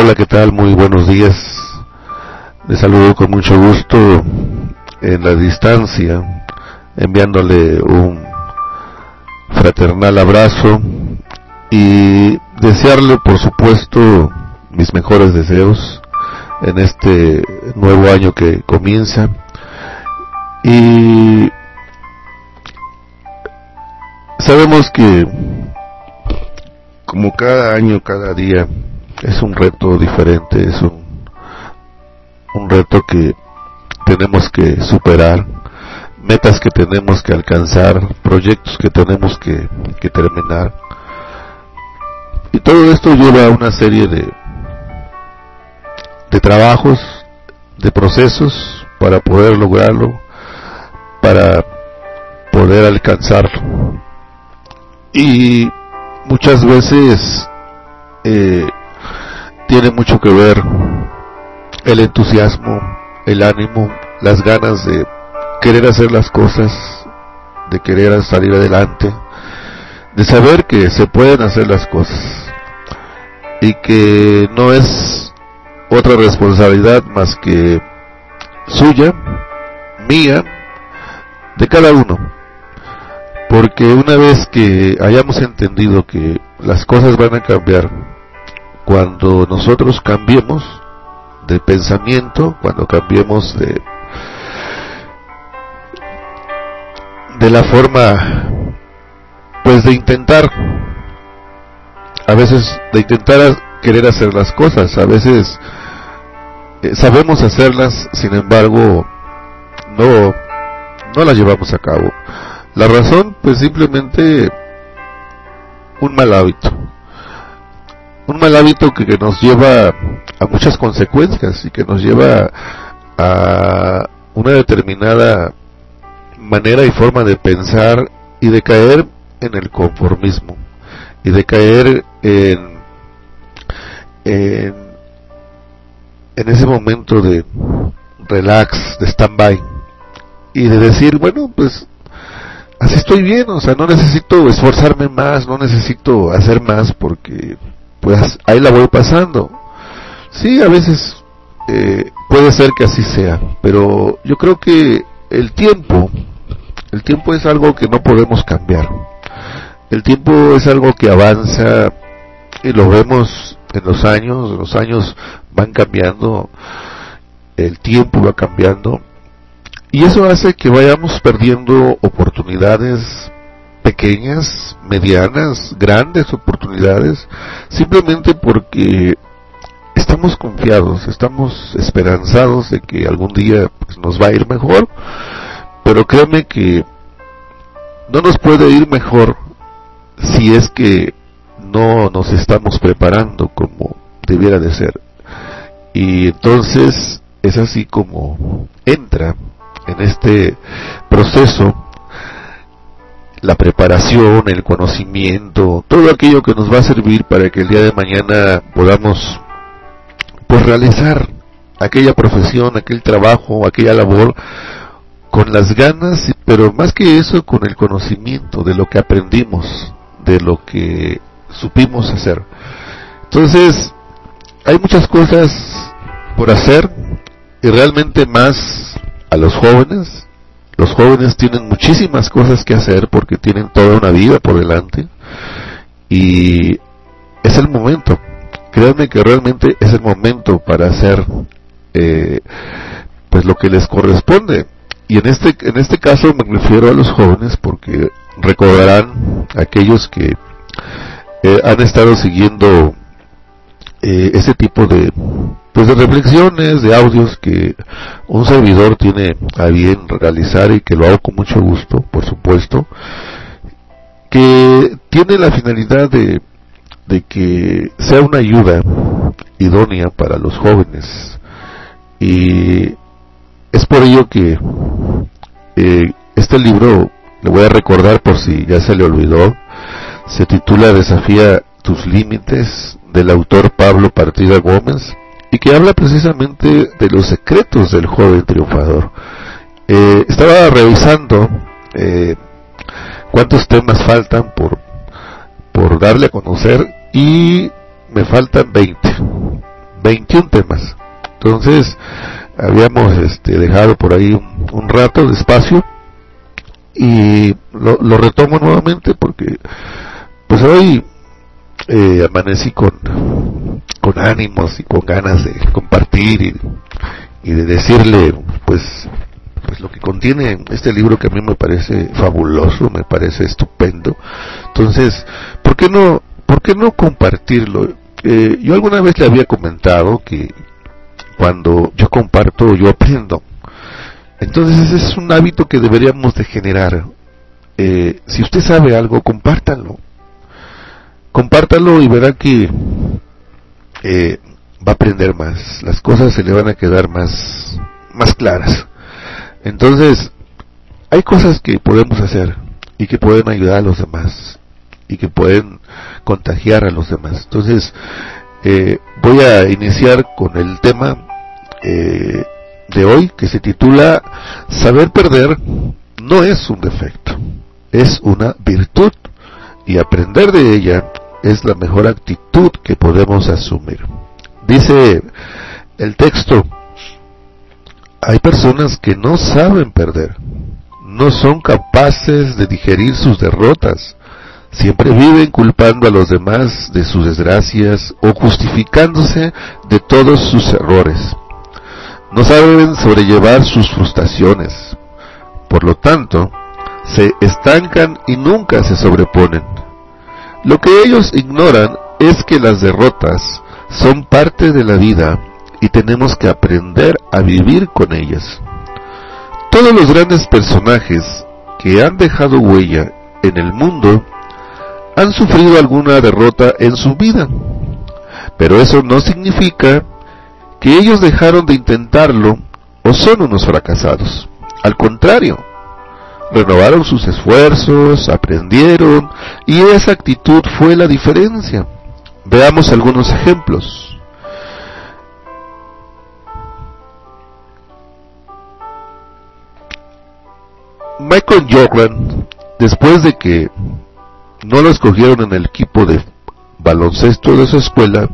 Hola, ¿qué tal? Muy buenos días. Les saludo con mucho gusto en la distancia, enviándole un fraternal abrazo y desearle, por supuesto, mis mejores deseos en este nuevo año que comienza. Y sabemos que como cada año, cada día, es un reto diferente, es un, un reto que tenemos que superar, metas que tenemos que alcanzar, proyectos que tenemos que, que terminar. Y todo esto lleva a una serie de, de trabajos, de procesos para poder lograrlo, para poder alcanzarlo. Y muchas veces eh, tiene mucho que ver el entusiasmo, el ánimo, las ganas de querer hacer las cosas, de querer salir adelante, de saber que se pueden hacer las cosas y que no es otra responsabilidad más que suya, mía, de cada uno. Porque una vez que hayamos entendido que las cosas van a cambiar, cuando nosotros cambiemos de pensamiento, cuando cambiemos de, de la forma, pues de intentar, a veces de intentar querer hacer las cosas, a veces eh, sabemos hacerlas, sin embargo, no, no las llevamos a cabo. La razón, pues simplemente un mal hábito. Un mal hábito que, nos lleva a muchas consecuencias y que nos lleva a una determinada manera y forma de pensar y de caer en el conformismo y de caer en, en, en ese momento de relax, de stand-by y de decir, bueno, pues así estoy bien, o sea, no necesito esforzarme más, no necesito hacer más porque pues ahí la voy pasando. Sí, a veces eh, puede ser que así sea, pero yo creo que el tiempo, el tiempo es algo que no podemos cambiar. El tiempo es algo que avanza y lo vemos en los años, los años van cambiando, el tiempo va cambiando y eso hace que vayamos perdiendo oportunidades pequeñas, medianas, grandes oportunidades, simplemente porque estamos confiados, estamos esperanzados de que algún día pues, nos va a ir mejor, pero créeme que no nos puede ir mejor si es que no nos estamos preparando como debiera de ser. Y entonces es así como entra en este proceso la preparación, el conocimiento, todo aquello que nos va a servir para que el día de mañana podamos pues realizar aquella profesión, aquel trabajo, aquella labor con las ganas, pero más que eso con el conocimiento de lo que aprendimos, de lo que supimos hacer. Entonces, hay muchas cosas por hacer y realmente más a los jóvenes. Los jóvenes tienen muchísimas cosas que hacer porque tienen toda una vida por delante y es el momento. Créanme que realmente es el momento para hacer eh, pues lo que les corresponde. Y en este, en este caso me refiero a los jóvenes porque recordarán aquellos que eh, han estado siguiendo eh, ese tipo de, pues de reflexiones, de audios que un servidor tiene a bien realizar y que lo hago con mucho gusto, por supuesto, que tiene la finalidad de, de que sea una ayuda idónea para los jóvenes. Y es por ello que eh, este libro, le voy a recordar por si ya se le olvidó, se titula Desafía tus límites del autor Pablo Partida Gómez y que habla precisamente de los secretos del joven triunfador. Eh, estaba revisando eh, cuántos temas faltan por, por darle a conocer y me faltan 20. 21 temas. Entonces, habíamos este, dejado por ahí un, rato de espacio y lo, retomo nuevamente porque pues hoy eh, amanecí con, con ánimos y con ganas de compartir y, de decirle pues pues lo que contiene este libro que a mí me parece fabuloso, me parece estupendo. Entonces, ¿por qué no, por qué no compartirlo? Eh, yo alguna vez le había comentado que cuando yo comparto, yo aprendo. Entonces ese es un hábito que deberíamos de generar. Eh, si usted sabe algo, compártalo. Compártalo y verá que eh, va a aprender más. Las cosas se le van a quedar más, más claras. Entonces, hay cosas que podemos hacer y que pueden ayudar a los demás y que pueden contagiar a los demás. Entonces, eh, voy a iniciar con el tema eh, de hoy que se titula Saber perder no es un defecto, es una virtud y aprender de ella es la mejor actitud que podemos asumir. Dice el texto, hay personas que no saben perder, no son capaces de digerir sus derrotas, siempre viven culpando a los demás de sus desgracias o justificándose de todos sus errores. No saben sobrellevar sus frustraciones, por lo tanto, se estancan y nunca se sobreponen. Lo que ellos ignoran es que las derrotas son parte de la vida y tenemos que aprender a vivir con ellas. Todos los grandes personajes que han dejado huella en el mundo han sufrido alguna derrota en su vida, pero eso no significa que ellos dejaron de intentarlo o son unos fracasados. Al contrario, renovaron sus esfuerzos, aprendieron y esa actitud fue la diferencia. Veamos algunos ejemplos. Michael Jordan, después de que no lo escogieron en el equipo de baloncesto de su escuela,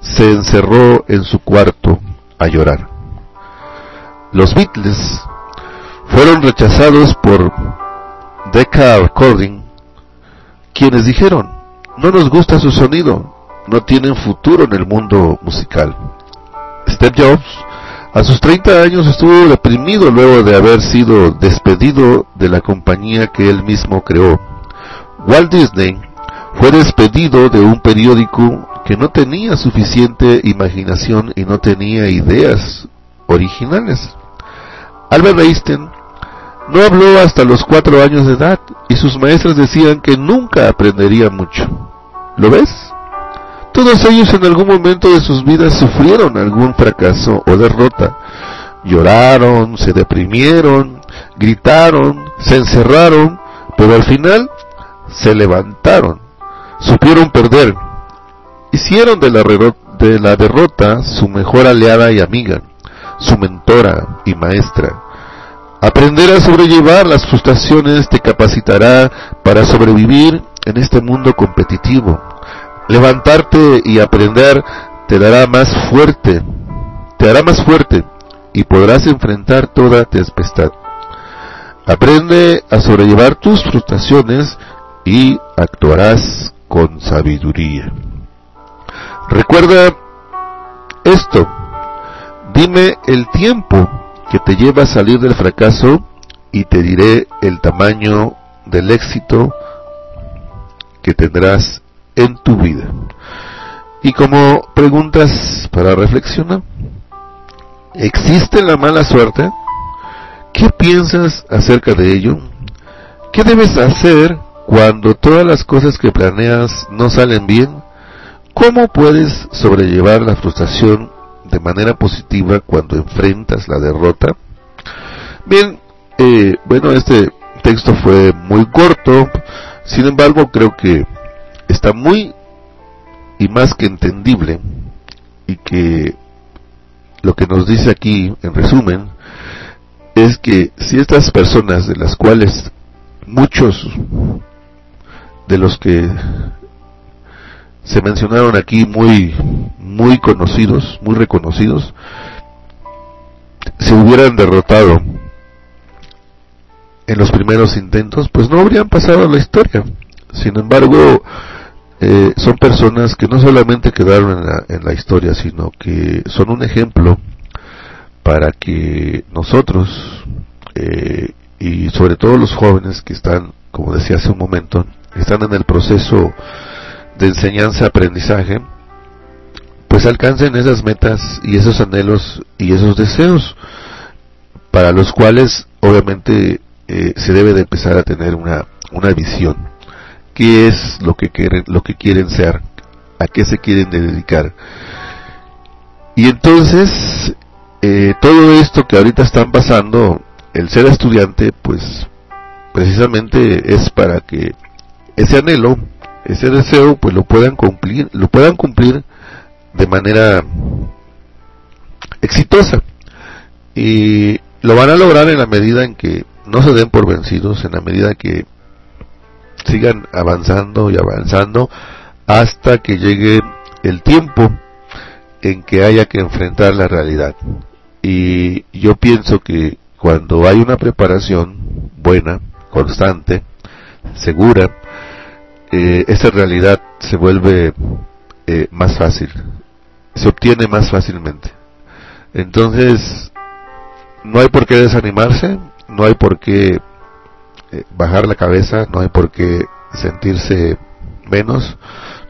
se encerró en su cuarto a llorar. Los Beatles fueron rechazados por Decca Recording, quienes dijeron, no nos gusta su sonido, no tienen futuro en el mundo musical. Steve Jobs a sus 30 años estuvo deprimido luego de haber sido despedido de la compañía que él mismo creó. Walt Disney fue despedido de un periódico que no tenía suficiente imaginación y no tenía ideas originales. Albert Einstein no habló hasta los cuatro años de edad y sus maestros decían que nunca aprendería mucho. ¿Lo ves? Todos ellos en algún momento de sus vidas sufrieron algún fracaso o derrota. Lloraron, se deprimieron, gritaron, se encerraron, pero al final se levantaron, supieron perder, hicieron de la, de la derrota su mejor aliada y amiga, su mentora y maestra. Aprender a sobrellevar las frustraciones te capacitará para sobrevivir en este mundo competitivo Levantarte y aprender te dará más fuerte, te hará más fuerte y podrás enfrentar toda tempestad. Aprende a sobrellevar tus frustraciones y actuarás con sabiduría. Recuerda esto, dime el tiempo que te lleva a salir del fracaso y te diré el tamaño del éxito que tendrás en tu vida. Y como preguntas para reflexionar, ¿existe la mala suerte? ¿Qué piensas acerca de ello? ¿Qué debes hacer cuando todas las cosas que planeas no salen bien? ¿Cómo puedes sobrellevar la frustración de manera positiva cuando enfrentas la derrota? Bien, eh, bueno, este texto fue muy corto, sin embargo creo que está muy y más que entendible y que lo que nos dice aquí en resumen es que si estas personas de las cuales muchos de los que se mencionaron aquí muy muy conocidos, muy reconocidos, se hubieran derrotado en los primeros intentos, pues no habrían pasado a la historia. Sin embargo, eh, son personas que no solamente quedaron en la, historia, sino que son un ejemplo para que nosotros, eh, y sobre todo los jóvenes que están, como decía hace un momento, están en el proceso de enseñanza-aprendizaje, pues alcancen esas metas y esos anhelos y esos deseos para los cuales obviamente eh, se debe de empezar a tener una, una visión. Qué es lo que quieren lo que quieren ser a qué se quieren dedicar y entonces eh, todo esto que ahorita están pasando el ser estudiante pues precisamente es para que ese anhelo ese deseo pues lo puedan cumplir lo puedan cumplir de manera exitosa y lo van a lograr en la medida en que no se den por vencidos, en la medida que sigan avanzando y avanzando hasta que llegue el tiempo en que haya que enfrentar la realidad. Y yo pienso que cuando hay una preparación buena, constante, segura, eh, esa realidad se vuelve eh, más fácil, se obtiene más fácilmente. Entonces, no hay por qué desanimarse, no hay por qué eh, bajar la cabeza, no hay por qué sentirse menos.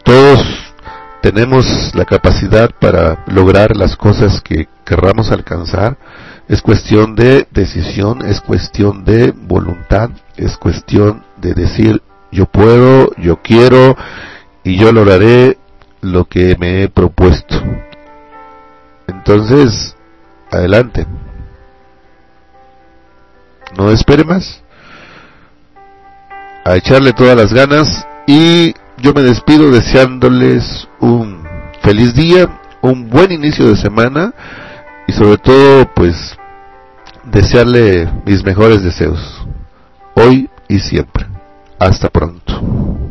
Todos tenemos la capacidad para lograr las cosas que querramos alcanzar. Es cuestión de decisión, es cuestión de voluntad, es cuestión de decir yo puedo, yo quiero y yo lograré lo que me he propuesto. Entonces, adelante. No espere más. A echarle todas las ganas y yo me despido deseándoles un feliz día, un buen inicio de semana y sobre todo pues desearle mis mejores deseos hoy y siempre. Hasta pronto.